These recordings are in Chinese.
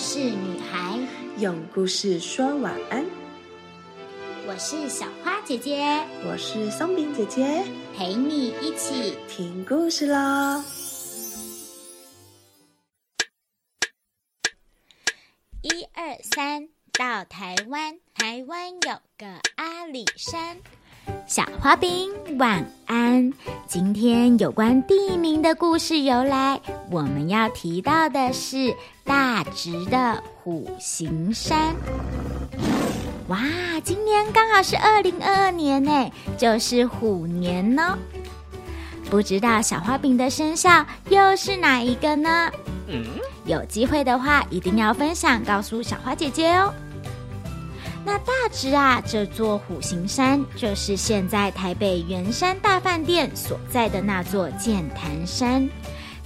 事女孩，用故事说晚安。我是小花姐姐，我是松饼姐姐，陪你一起听故事喽。一二三，到台湾，台湾有个阿里山。小花饼，晚安。今天有关地名的故事由来，我们要提到的是大直的虎形山。哇，今年刚好是二零二二年呢，就是虎年呢。不知道小花饼的生肖又是哪一个呢？嗯，有机会的话一定要分享告诉小花姐姐哦。那大直啊，这座虎形山就是现在台北圆山大饭店所在的那座剑潭山。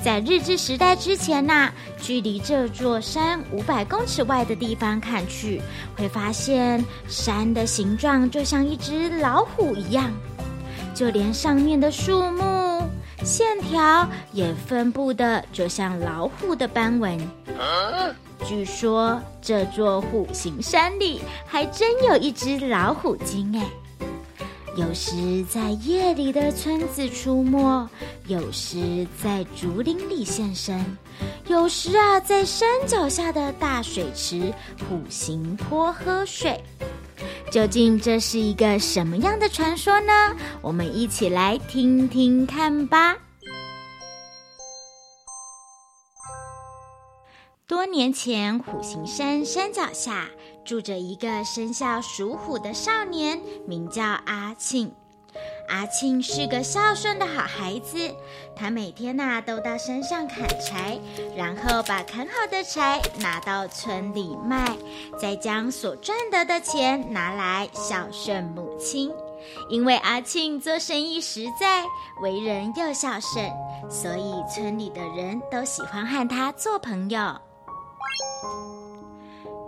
在日治时代之前呐，距离这座山五百公尺外的地方看去，会发现山的形状就像一只老虎一样，就连上面的树木线条也分布的就像老虎的斑纹。据说这座虎形山里还真有一只老虎精哎，有时在夜里的村子出没，有时在竹林里现身，有时啊在山脚下的大水池虎形坡喝水。究竟这是一个什么样的传说呢？我们一起来听听看吧。多年前，虎形山山脚下住着一个生肖属虎的少年，名叫阿庆。阿庆是个孝顺的好孩子，他每天呐都到山上砍柴，然后把砍好的柴拿到村里卖，再将所赚得的钱拿来孝顺母亲。因为阿庆做生意实在，为人又孝顺，所以村里的人都喜欢和他做朋友。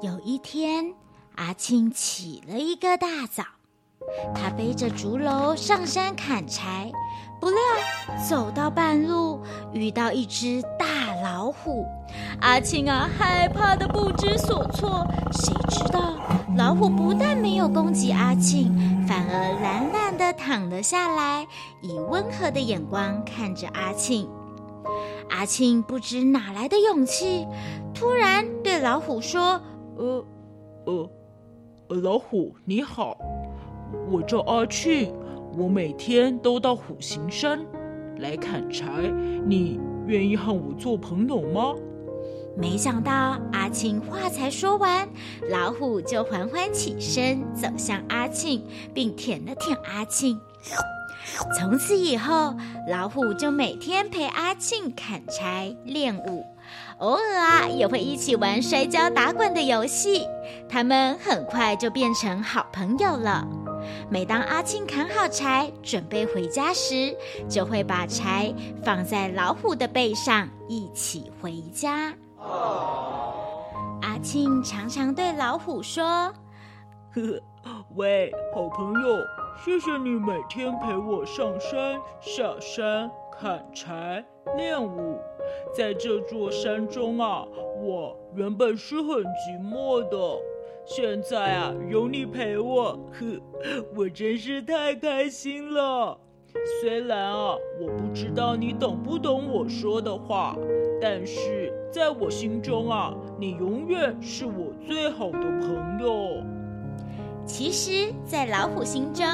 有一天，阿庆起了一个大早，他背着竹篓上山砍柴，不料走到半路遇到一只大老虎，阿庆啊害怕的不知所措。谁知道老虎不但没有攻击阿庆，反而懒懒的躺了下来，以温和的眼光看着阿庆。阿庆不知哪来的勇气，突然对老虎说：“呃，呃，老虎你好，我叫阿庆，我每天都到虎形山来砍柴，你愿意和我做朋友吗？”没想到阿庆话才说完，老虎就缓缓起身走向阿庆，并舔了舔阿庆。从此以后，老虎就每天陪阿庆砍柴练武，偶尔啊也会一起玩摔跤打滚的游戏。他们很快就变成好朋友了。每当阿庆砍好柴准备回家时，就会把柴放在老虎的背上一起回家。阿庆常常对老虎说：“呵呵，喂，好朋友。”谢谢你每天陪我上山下山砍柴练武，在这座山中啊，我原本是很寂寞的，现在啊有你陪我，呵，我真是太开心了。虽然啊我不知道你懂不懂我说的话，但是在我心中啊，你永远是我最好的朋友。其实，在老虎心中，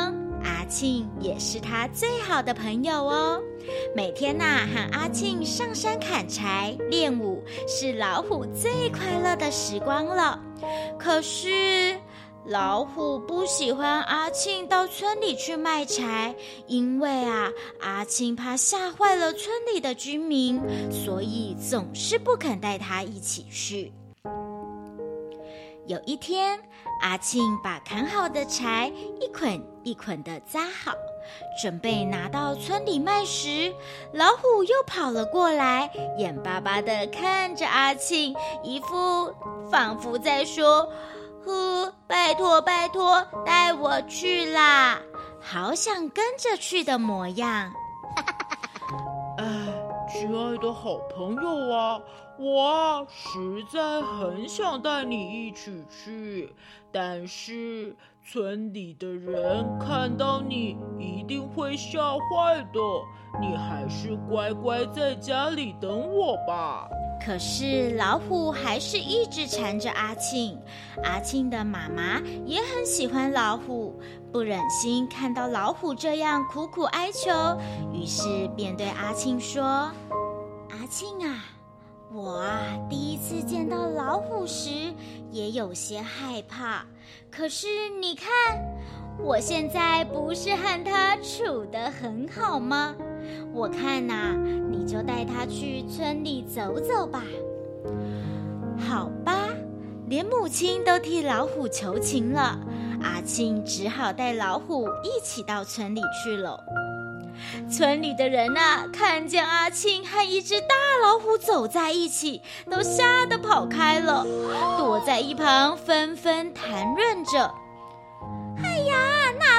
阿庆也是他最好的朋友哦。每天呐，和阿庆上山砍柴练武，是老虎最快乐的时光了。可是，老虎不喜欢阿庆到村里去卖柴，因为啊，阿庆怕吓坏了村里的居民，所以总是不肯带他一起去。有一天，阿庆把砍好的柴一捆一捆的扎好，准备拿到村里卖时，老虎又跑了过来，眼巴巴的看着阿庆，一副仿佛在说：“呵，拜托拜托，带我去啦！”好想跟着去的模样。亲爱的好朋友啊，我实在很想带你一起去，但是村里的人看到你一定会吓坏的。你还是乖乖在家里等我吧。可是老虎还是一直缠着阿庆，阿庆的妈妈也很喜欢老虎，不忍心看到老虎这样苦苦哀求，于是便对阿庆说：“阿庆啊，我啊第一次见到老虎时也有些害怕，可是你看，我现在不是和它处得很好吗？”我看呐，你就带他去村里走走吧。好吧，连母亲都替老虎求情了，阿庆只好带老虎一起到村里去了。村里的人呐，看见阿庆和一只大老虎走在一起，都吓得跑开了，躲在一旁纷纷谈论着。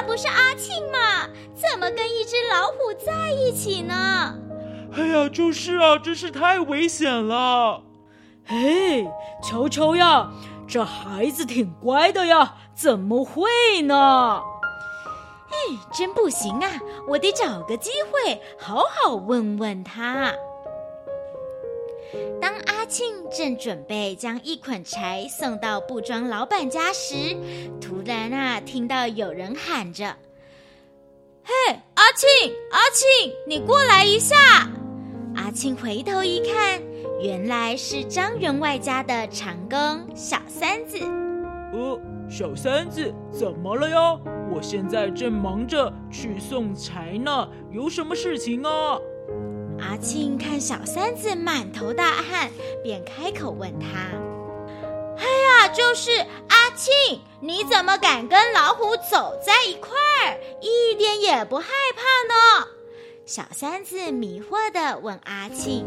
不是阿庆吗？怎么跟一只老虎在一起呢？哎呀，就是啊，真是太危险了！嘿，瞧瞧呀，这孩子挺乖的呀，怎么会呢？哎，真不行啊，我得找个机会好好问问他。当阿庆正准备将一捆柴送到布庄老板家时，突然啊，听到有人喊着：“嘿，阿庆，阿庆，你过来一下！”阿庆回头一看，原来是张员外家的长工小三子。呃，小三子，怎么了呀？我现在正忙着去送柴呢，有什么事情啊？阿庆看小三子满头大汗，便开口问他：“哎呀，就是阿庆，你怎么敢跟老虎走在一块儿，一点也不害怕呢？”小三子迷惑的问阿庆：“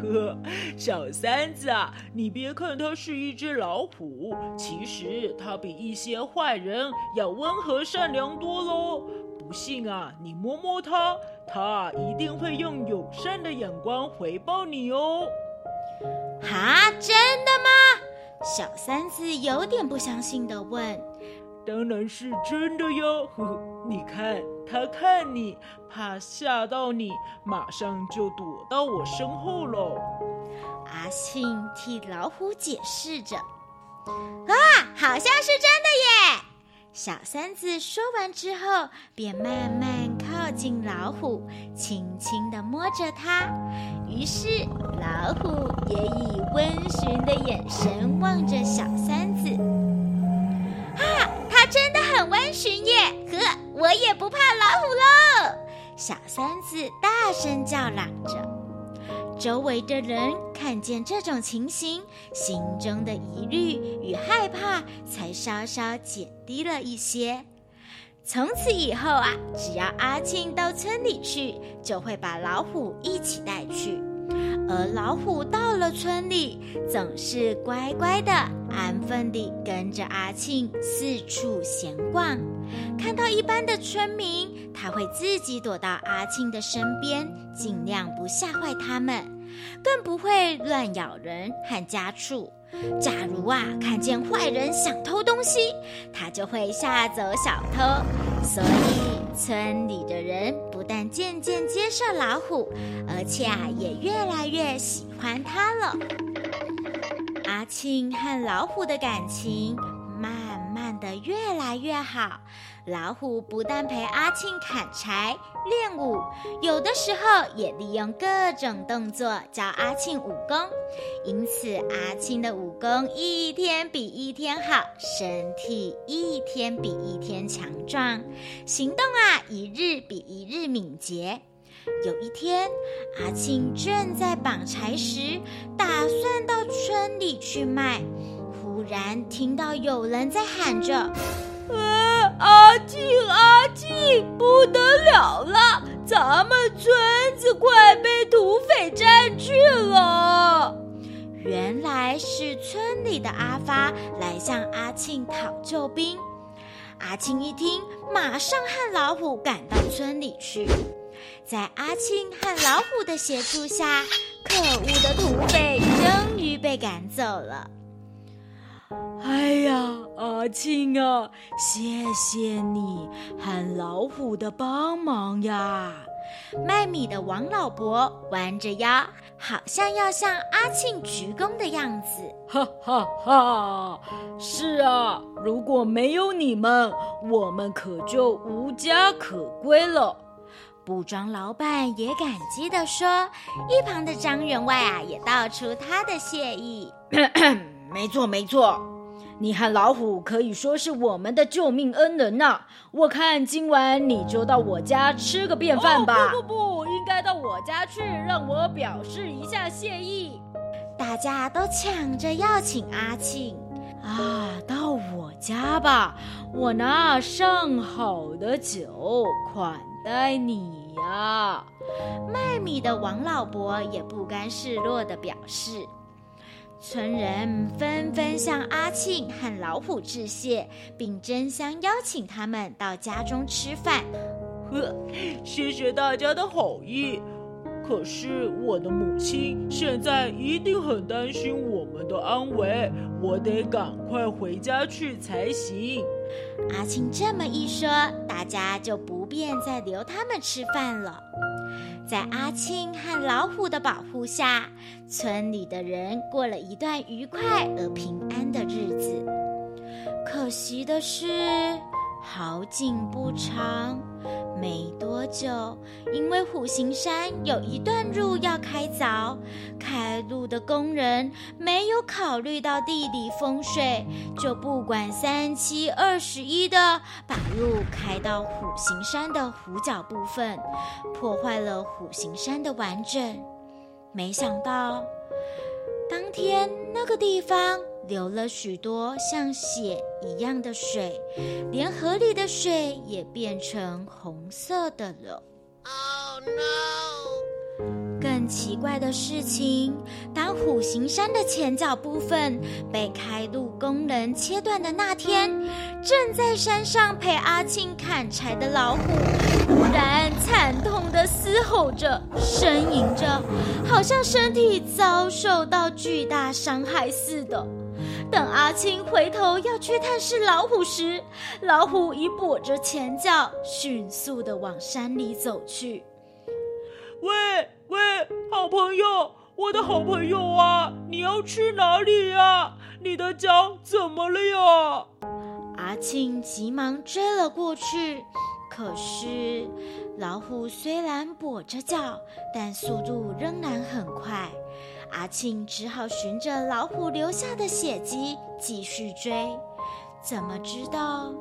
呵，小三子啊，你别看它是一只老虎，其实它比一些坏人要温和善良多喽。”不信啊，你摸摸它，它一定会用友善的眼光回报你哦。哈，真的吗？小三子有点不相信的问。当然是真的哟。呵 呵你看，它看你，怕吓到你，马上就躲到我身后喽。阿信替老虎解释着。啊，好像是真的耶。小三子说完之后，便慢慢靠近老虎，轻轻地摸着它。于是，老虎也以温驯的眼神望着小三子。啊，它真的很温驯耶！呵，我也不怕老虎喽！小三子大声叫嚷着。周围的人看见这种情形，心中的疑虑与害怕才稍稍减低了一些。从此以后啊，只要阿庆到村里去，就会把老虎一起带去。而老虎到了村里，总是乖乖的、安分地跟着阿庆四处闲逛。看到一般的村民，他会自己躲到阿庆的身边，尽量不吓坏他们。更不会乱咬人和家畜。假如啊看见坏人想偷东西，他就会吓走小偷。所以村里的人不但渐渐接受老虎，而且啊也越来越喜欢它了。阿庆和老虎的感情慢慢的越来越好。老虎不但陪阿庆砍柴练武，有的时候也利用各种动作教阿庆武功。因此，阿庆的武功一天比一天好，身体一天比一天强壮，行动啊一日比一日敏捷。有一天，阿庆正在绑柴时，打算到村里去卖，忽然听到有人在喊着。阿庆，阿庆，不得了了！咱们村子快被土匪占据了。原来是村里的阿发来向阿庆讨救兵。阿庆一听，马上和老虎赶到村里去。在阿庆和老虎的协助下，可恶的土匪终于被赶走了。哎呀，阿庆啊，谢谢你和老虎的帮忙呀！卖米的王老伯弯着腰，好像要向阿庆鞠躬的样子。哈哈哈！是啊，如果没有你们，我们可就无家可归了。布庄老板也感激地说，一旁的张员外啊，也道出他的谢意。没错，没错。你和老虎可以说是我们的救命恩人呐！我看今晚你就到我家吃个便饭吧。不不不，应该到我家去，让我表示一下谢意。大家都抢着要请阿庆啊，到我家吧，我拿上好的酒款待你呀。卖米的王老伯也不甘示弱的表示。村人纷纷向阿庆和老虎致谢，并争相邀请他们到家中吃饭。呵，谢谢大家的好意。可是我的母亲现在一定很担心我们的安危，我得赶快回家去才行。阿庆这么一说，大家就不便再留他们吃饭了。在阿庆和老虎的保护下，村里的人过了一段愉快而平安的日子。可惜的是，好景不长。没多久，因为虎形山有一段路要开凿，开路的工人没有考虑到地理风水，就不管三七二十一的把路开到虎形山的虎角部分，破坏了虎形山的完整。没想到，当天那个地方。流了许多像血一样的水，连河里的水也变成红色的了。Oh no！更奇怪的事情，当虎形山的前脚部分被开路工人切断的那天，正在山上陪阿庆砍柴的老虎，忽然惨痛的嘶吼着，呻吟着，好像身体遭受到巨大伤害似的。等阿青回头要去探视老虎时，老虎已跛着前脚，迅速的往山里走去。喂喂，好朋友，我的好朋友啊，你要去哪里呀？你的脚怎么了呀？阿庆急忙追了过去，可是老虎虽然跛着脚，但速度仍然很快。阿庆只好循着老虎留下的血迹继续追，怎么知道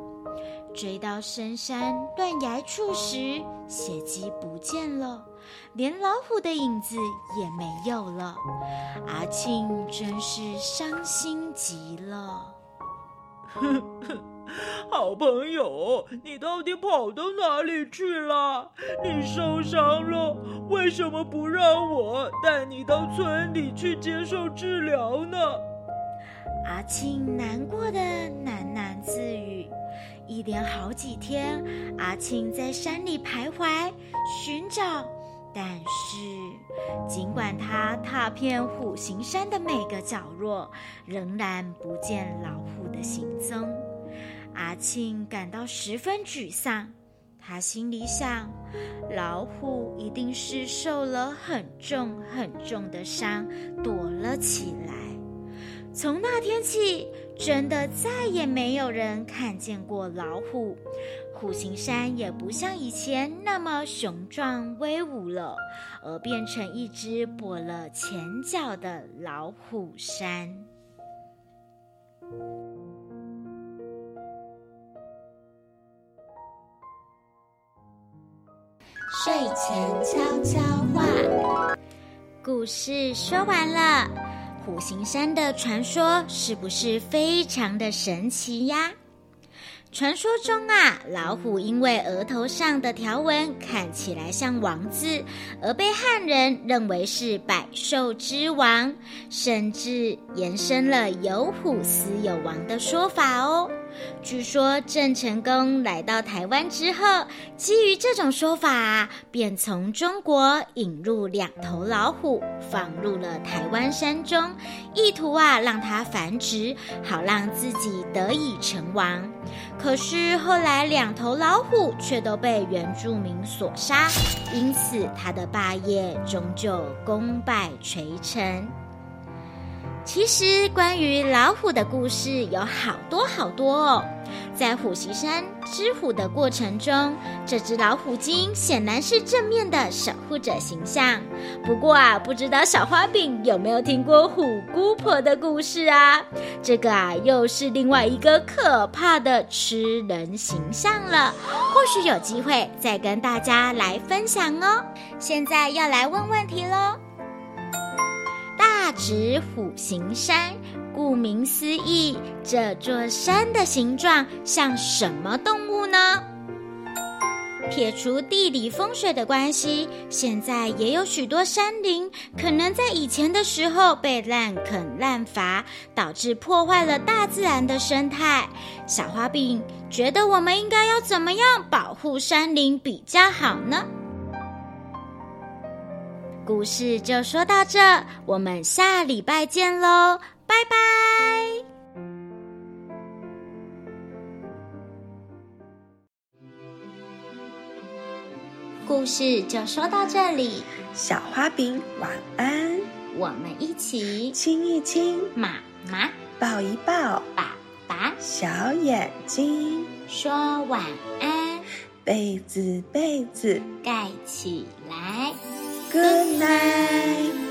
追到深山断崖处时，血迹不见了，连老虎的影子也没有了。阿庆真是伤心极了。好朋友，你到底跑到哪里去了？你受伤了，为什么不让我带你到村里去接受治疗呢？阿庆难过的喃喃自语。一连好几天，阿庆在山里徘徊寻找，但是尽管他踏遍虎形山的每个角落，仍然不见老虎的行踪。阿庆感到十分沮丧，他心里想：老虎一定是受了很重很重的伤，躲了起来。从那天起，真的再也没有人看见过老虎，虎形山也不像以前那么雄壮威武了，而变成一只跛了前脚的老虎山。睡前悄悄话，故事说完了。虎形山的传说是不是非常的神奇呀？传说中啊，老虎因为额头上的条纹看起来像王字，而被汉人认为是百兽之王，甚至延伸了有虎死有王的说法哦。据说郑成功来到台湾之后，基于这种说法，便从中国引入两头老虎，放入了台湾山中，意图啊让它繁殖，好让自己得以成王。可是后来两头老虎却都被原住民所杀，因此他的霸业终究功败垂成。其实，关于老虎的故事有好多好多哦。在虎溪山知虎的过程中，这只老虎精显然是正面的守护者形象。不过啊，不知道小花饼有没有听过虎姑婆的故事啊？这个啊，又是另外一个可怕的吃人形象了。或许有机会再跟大家来分享哦。现在要来问问题喽。大指虎形山，顾名思义，这座山的形状像什么动物呢？撇除地理风水的关系，现在也有许多山林可能在以前的时候被滥垦滥伐，导致破坏了大自然的生态。小花饼觉得我们应该要怎么样保护山林比较好呢？故事就说到这，我们下礼拜见喽，拜拜。故事就说到这里，小花饼晚安，我们一起亲一亲，妈妈抱一抱，爸爸小眼睛，说晚安，被子被子盖起来。，Good night。